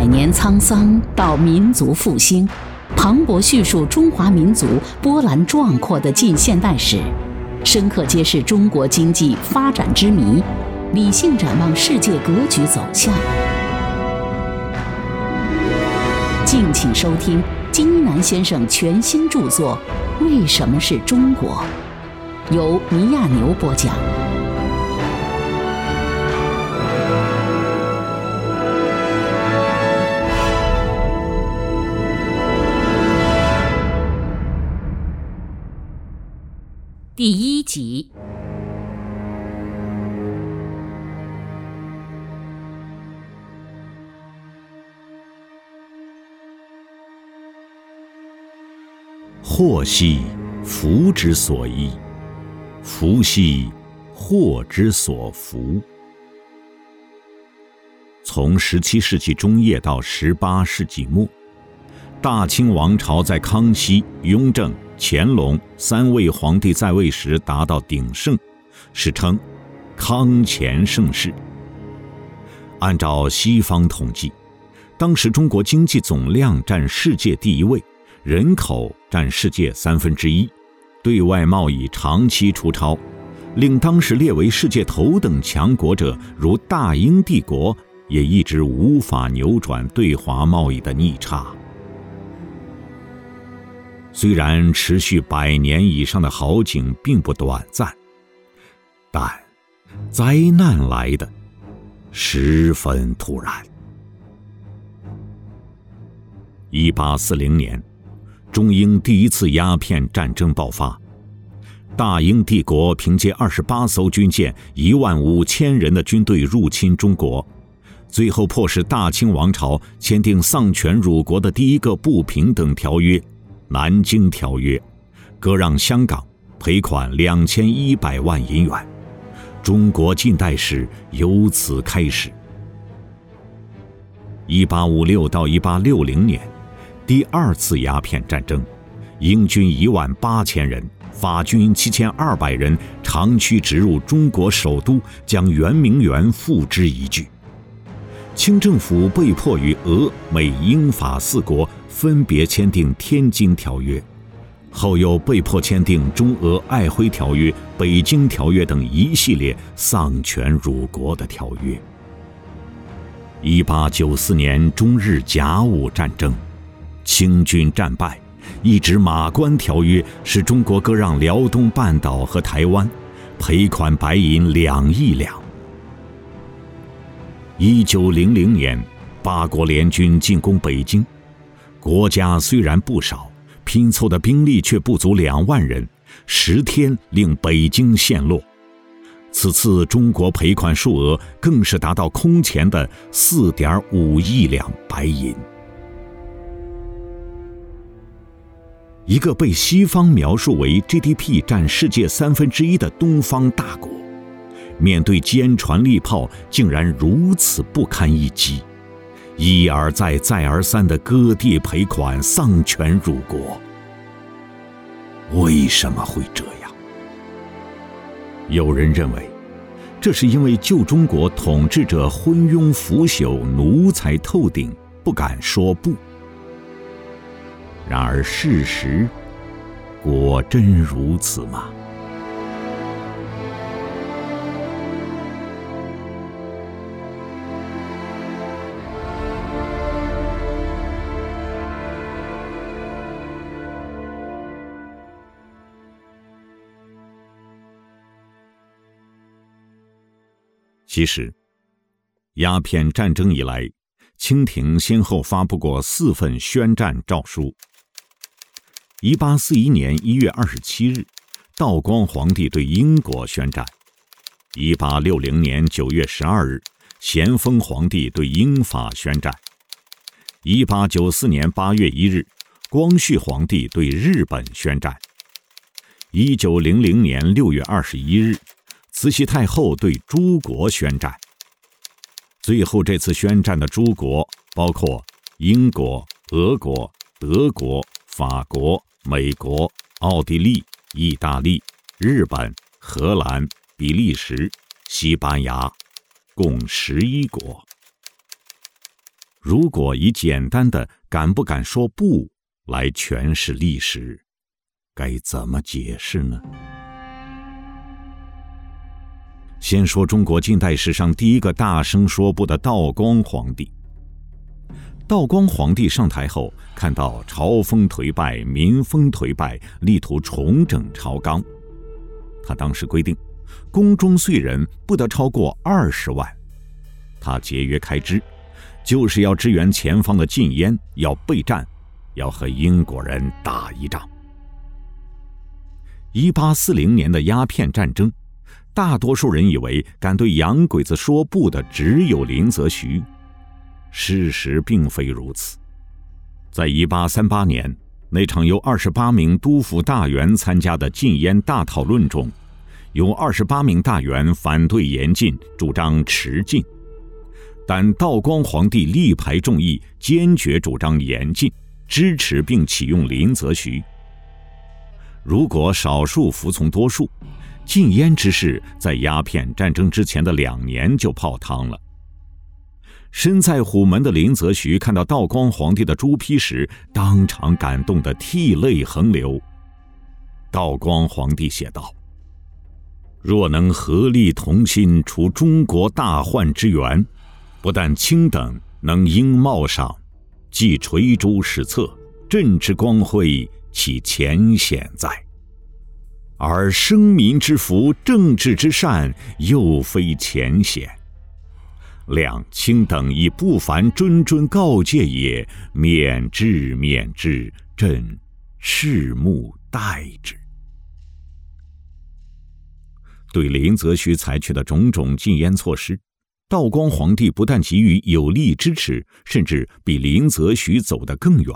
百年沧桑到民族复兴，磅礴叙述中华民族波澜壮阔的近现代史，深刻揭示中国经济发展之谜，理性展望世界格局走向。敬请收听金一南先生全新著作《为什么是中国》，由尼亚牛播讲。第一集。祸兮福之所依，福兮祸之所伏。从十七世纪中叶到十八世纪末，大清王朝在康熙、雍正。乾隆三位皇帝在位时达到鼎盛，史称“康乾盛世”。按照西方统计，当时中国经济总量占世界第一位，人口占世界三分之一，对外贸易长期出超，令当时列为世界头等强国者如大英帝国也一直无法扭转对华贸易的逆差。虽然持续百年以上的好景并不短暂，但灾难来的十分突然。一八四零年，中英第一次鸦片战争爆发，大英帝国凭借二十八艘军舰、一万五千人的军队入侵中国，最后迫使大清王朝签订丧权辱国的第一个不平等条约。《南京条约》割让香港，赔款两千一百万银元，中国近代史由此开始。一八五六到一八六零年，第二次鸦片战争，英军一万八千人，法军七千二百人长驱直入中国首都，将圆明园付之一炬。清政府被迫与俄、美、英、法四国分别签订《天津条约》，后又被迫签订《中俄爱辉条约》《北京条约》等一系列丧权辱国的条约。一八九四年中日甲午战争，清军战败，一纸《马关条约》使中国割让辽东半岛和台湾，赔款白银两亿两。一九零零年，八国联军进攻北京，国家虽然不少，拼凑的兵力却不足两万人，十天令北京陷落。此次中国赔款数额更是达到空前的四点五亿两白银。一个被西方描述为 GDP 占世界三分之一的东方大国。面对坚船利炮，竟然如此不堪一击，一而再、再而三的割地赔款、丧权辱国。为什么会这样？有人认为，这是因为旧中国统治者昏庸腐朽、奴才透顶，不敢说不。然而，事实果真如此吗？其实，鸦片战争以来，清廷先后发布过四份宣战诏书。一八四一年一月二十七日，道光皇帝对英国宣战；一八六零年九月十二日，咸丰皇帝对英法宣战；一八九四年八月一日，光绪皇帝对日本宣战；一九零零年六月二十一日。慈禧太后对诸国宣战。最后这次宣战的诸国包括英国、俄国、德国、法国、美国、奥地利、意大利、日本、荷兰、比利时、西班牙，共十一国。如果以简单的“敢不敢说不”来诠释历史，该怎么解释呢？先说中国近代史上第一个大声说不的道光皇帝。道光皇帝上台后，看到朝风颓败，民风颓败，力图重整朝纲。他当时规定，宫中岁人不得超过二十万。他节约开支。就是要支援前方的禁烟，要备战，要和英国人打一仗。一八四零年的鸦片战争，大多数人以为敢对洋鬼子说不的只有林则徐，事实并非如此。在一八三八年那场由二十八名督府大员参加的禁烟大讨论中，有二十八名大员反对严禁，主张持禁。但道光皇帝力排众议，坚决主张严禁，支持并启用林则徐。如果少数服从多数，禁烟之事在鸦片战争之前的两年就泡汤了。身在虎门的林则徐看到道光皇帝的朱批时，当场感动得涕泪横流。道光皇帝写道：“若能合力同心，除中国大患之源。”不但卿等能应冒上，既垂珠史册，朕之光辉岂浅显哉？而生民之福，政治之善，又非浅显。两卿等以不凡谆谆告诫也，免之免之，朕拭目待之。对林则徐采取的种种禁烟措施。道光皇帝不但给予有力支持，甚至比林则徐走得更远。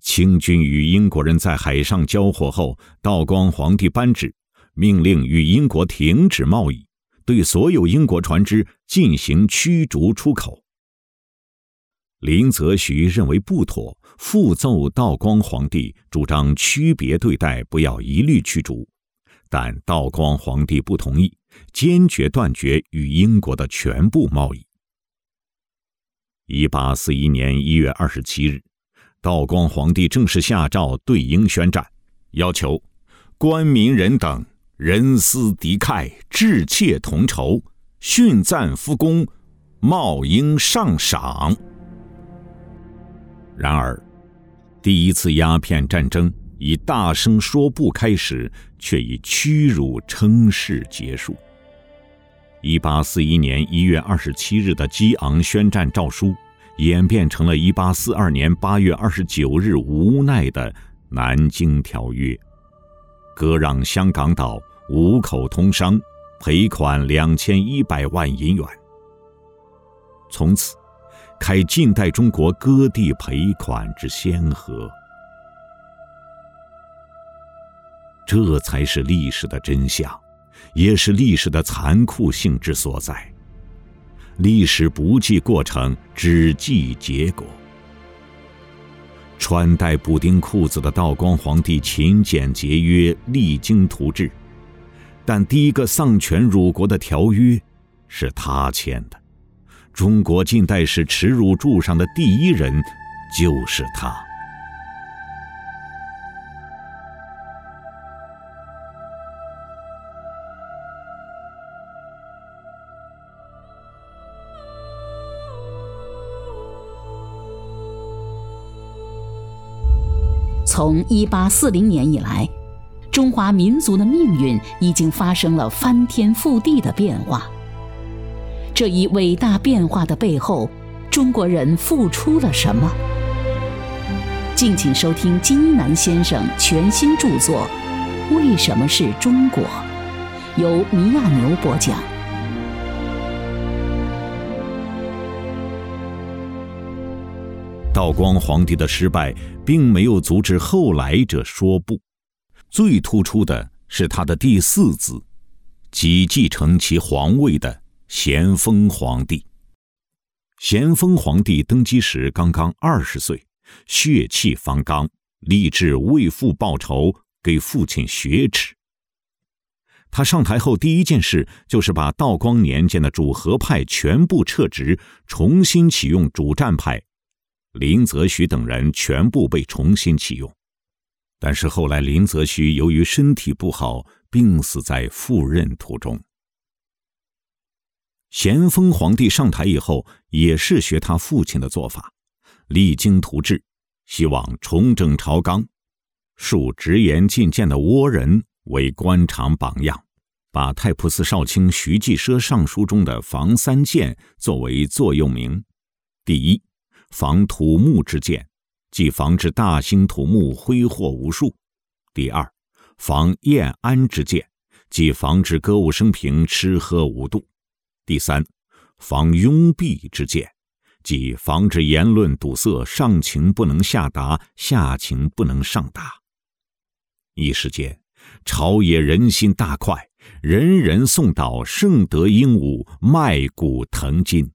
清军与英国人在海上交火后，道光皇帝颁旨，命令与英国停止贸易，对所有英国船只进行驱逐出口。林则徐认为不妥，复奏道光皇帝，主张区别对待，不要一律驱逐。但道光皇帝不同意。坚决断绝与英国的全部贸易。一八四一年一月二十七日，道光皇帝正式下诏对英宣战，要求官民人等人思敌忾，志切同仇，殉赞复功，冒应上赏。然而，第一次鸦片战争以大声说不开始，却以屈辱称是结束。一八四一年一月二十七日的激昂宣战诏书，演变成了一八四二年八月二十九日无奈的《南京条约》，割让香港岛五口通商，赔款两千一百万银元。从此，开近代中国割地赔款之先河。这才是历史的真相。也是历史的残酷性之所在。历史不计过程，只计结果。穿戴补丁裤子的道光皇帝勤俭节约，励精图治，但第一个丧权辱国的条约是他签的。中国近代史耻辱柱上的第一人就是他。从一八四零年以来，中华民族的命运已经发生了翻天覆地的变化。这一伟大变化的背后，中国人付出了什么？敬请收听金一南先生全新著作《为什么是中国》，由米亚牛播讲。道光皇帝的失败并没有阻止后来者说不，最突出的是他的第四子，即继承其皇位的咸丰皇帝。咸丰皇帝登基时刚刚二十岁，血气方刚，立志为父报仇，给父亲雪耻。他上台后第一件事就是把道光年间的主和派全部撤职，重新启用主战派，林则徐等人全部被重新启用。但是后来林则徐由于身体不好，病死在赴任途中。咸丰皇帝上台以后，也是学他父亲的做法，励精图治，希望重整朝纲，树直言进谏的倭人为官场榜样。把太仆寺少卿徐继奢上书中的“防三谏”作为座右铭：第一，防土木之见，即防止大兴土木挥霍无数；第二，防晏安之见，即防止歌舞升平吃喝无度；第三，防拥蔽之见，即防止言论堵塞，上情不能下达，下情不能上达。一时间，朝野人心大快。人人颂道圣德英武，麦鼓腾金。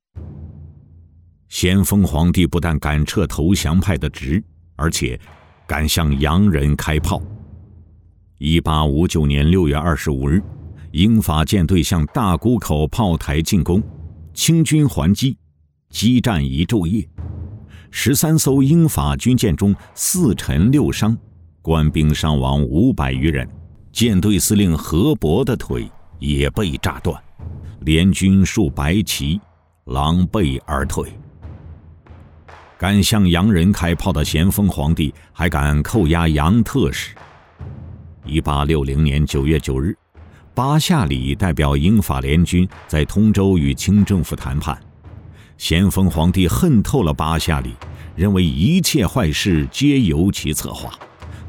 咸丰皇帝不但敢撤投降派的职，而且敢向洋人开炮。一八五九年六月二十五日，英法舰队向大沽口炮台进攻，清军还击，激战一昼夜，十三艘英法军舰中四沉六伤，官兵伤亡五百余人。舰队司令何伯的腿也被炸断，联军数白旗，狼狈而退。敢向洋人开炮的咸丰皇帝还敢扣押洋特使。一八六零年九月九日，巴夏里代表英法联军在通州与清政府谈判，咸丰皇帝恨透了巴夏里，认为一切坏事皆由其策划。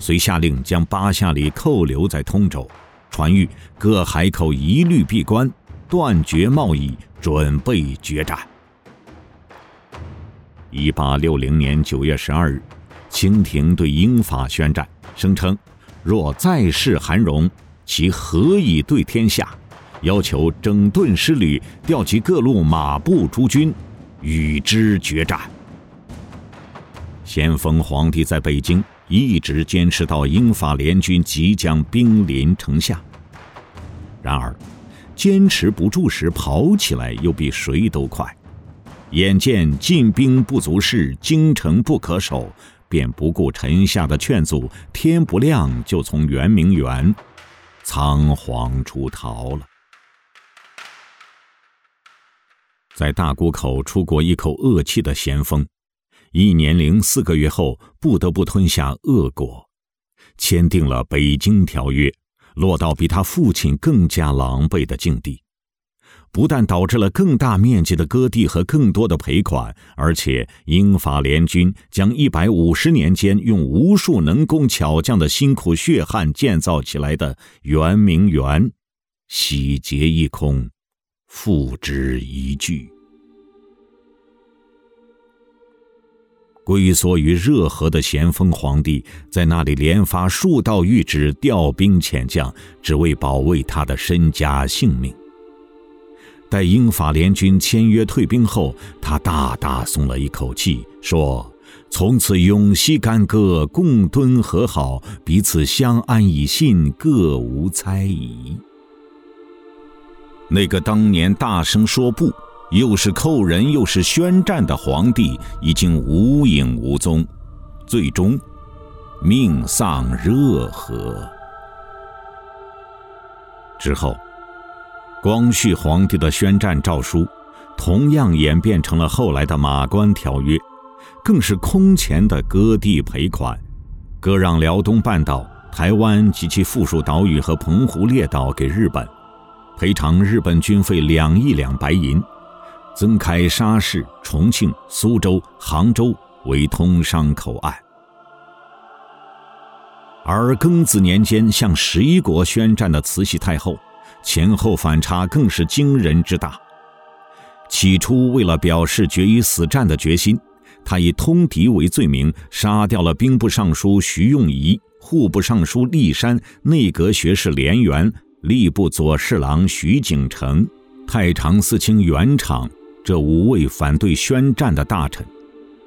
遂下令将巴夏里扣留在通州，传谕各海口一律闭关，断绝贸易，准备决战。一八六零年九月十二日，清廷对英法宣战，声称若再试韩荣，其何以对天下？要求整顿师旅，调集各路马步诸军，与之决战。咸丰皇帝在北京。一直坚持到英法联军即将兵临城下。然而，坚持不住时跑起来又比谁都快。眼见进兵不足事，京城不可守，便不顾臣下的劝阻，天不亮就从圆明园仓皇出逃了。在大沽口出过一口恶气的咸丰。一年零四个月后，不得不吞下恶果，签订了《北京条约》，落到比他父亲更加狼狈的境地。不但导致了更大面积的割地和更多的赔款，而且英法联军将一百五十年间用无数能工巧匠的辛苦血汗建造起来的圆明园，洗劫一空，付之一炬。龟缩于热河的咸丰皇帝，在那里连发数道谕旨，调兵遣将，只为保卫他的身家性命。待英法联军签约退兵后，他大大松了一口气，说：“从此永息干戈，共敦和好，彼此相安以信，各无猜疑。”那个当年大声说不。又是扣人又是宣战的皇帝已经无影无踪，最终命丧热河。之后，光绪皇帝的宣战诏书，同样演变成了后来的《马关条约》，更是空前的割地赔款，割让辽东半岛、台湾及其附属岛屿和澎湖列岛给日本，赔偿日本军费两亿两白银。增开沙市、重庆、苏州、杭州为通商口岸，而庚子年间向十一国宣战的慈禧太后，前后反差更是惊人之大。起初为了表示决一死战的决心，他以通敌为罪名，杀掉了兵部尚书徐用仪、户部尚书骊山、内阁学士连元、吏部左侍郎徐景成、太常寺卿袁敞。这五位反对宣战的大臣，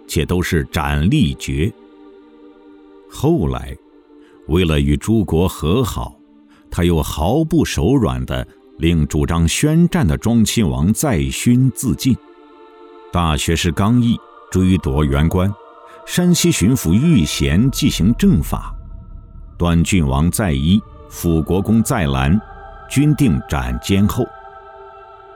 且都是斩立决。后来，为了与诸国和好，他又毫不手软地令主张宣战的庄亲王载勋自尽。大学士刚毅追夺元官，山西巡抚玉贤进行正法，端郡王载一、辅国公载兰均定斩监后。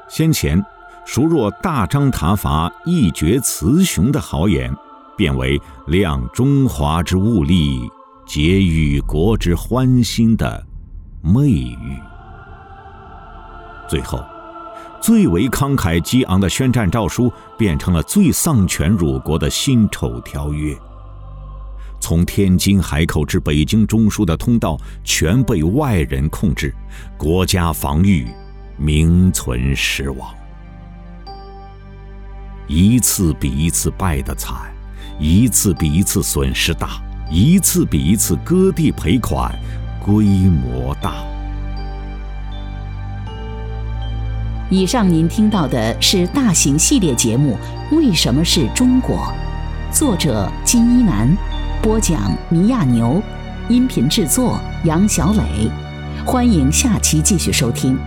先前孰若大张挞伐、一决雌雄的豪言，变为亮中华之物力、结与国之欢心的。媚语。最后，最为慷慨激昂的宣战诏书变成了最丧权辱国的辛丑条约。从天津海口至北京中枢的通道全被外人控制，国家防御名存实亡。一次比一次败得惨，一次比一次损失大，一次比一次割地赔款。规模大。以上您听到的是大型系列节目《为什么是中国》，作者金一南，播讲米亚牛，音频制作杨小磊。欢迎下期继续收听。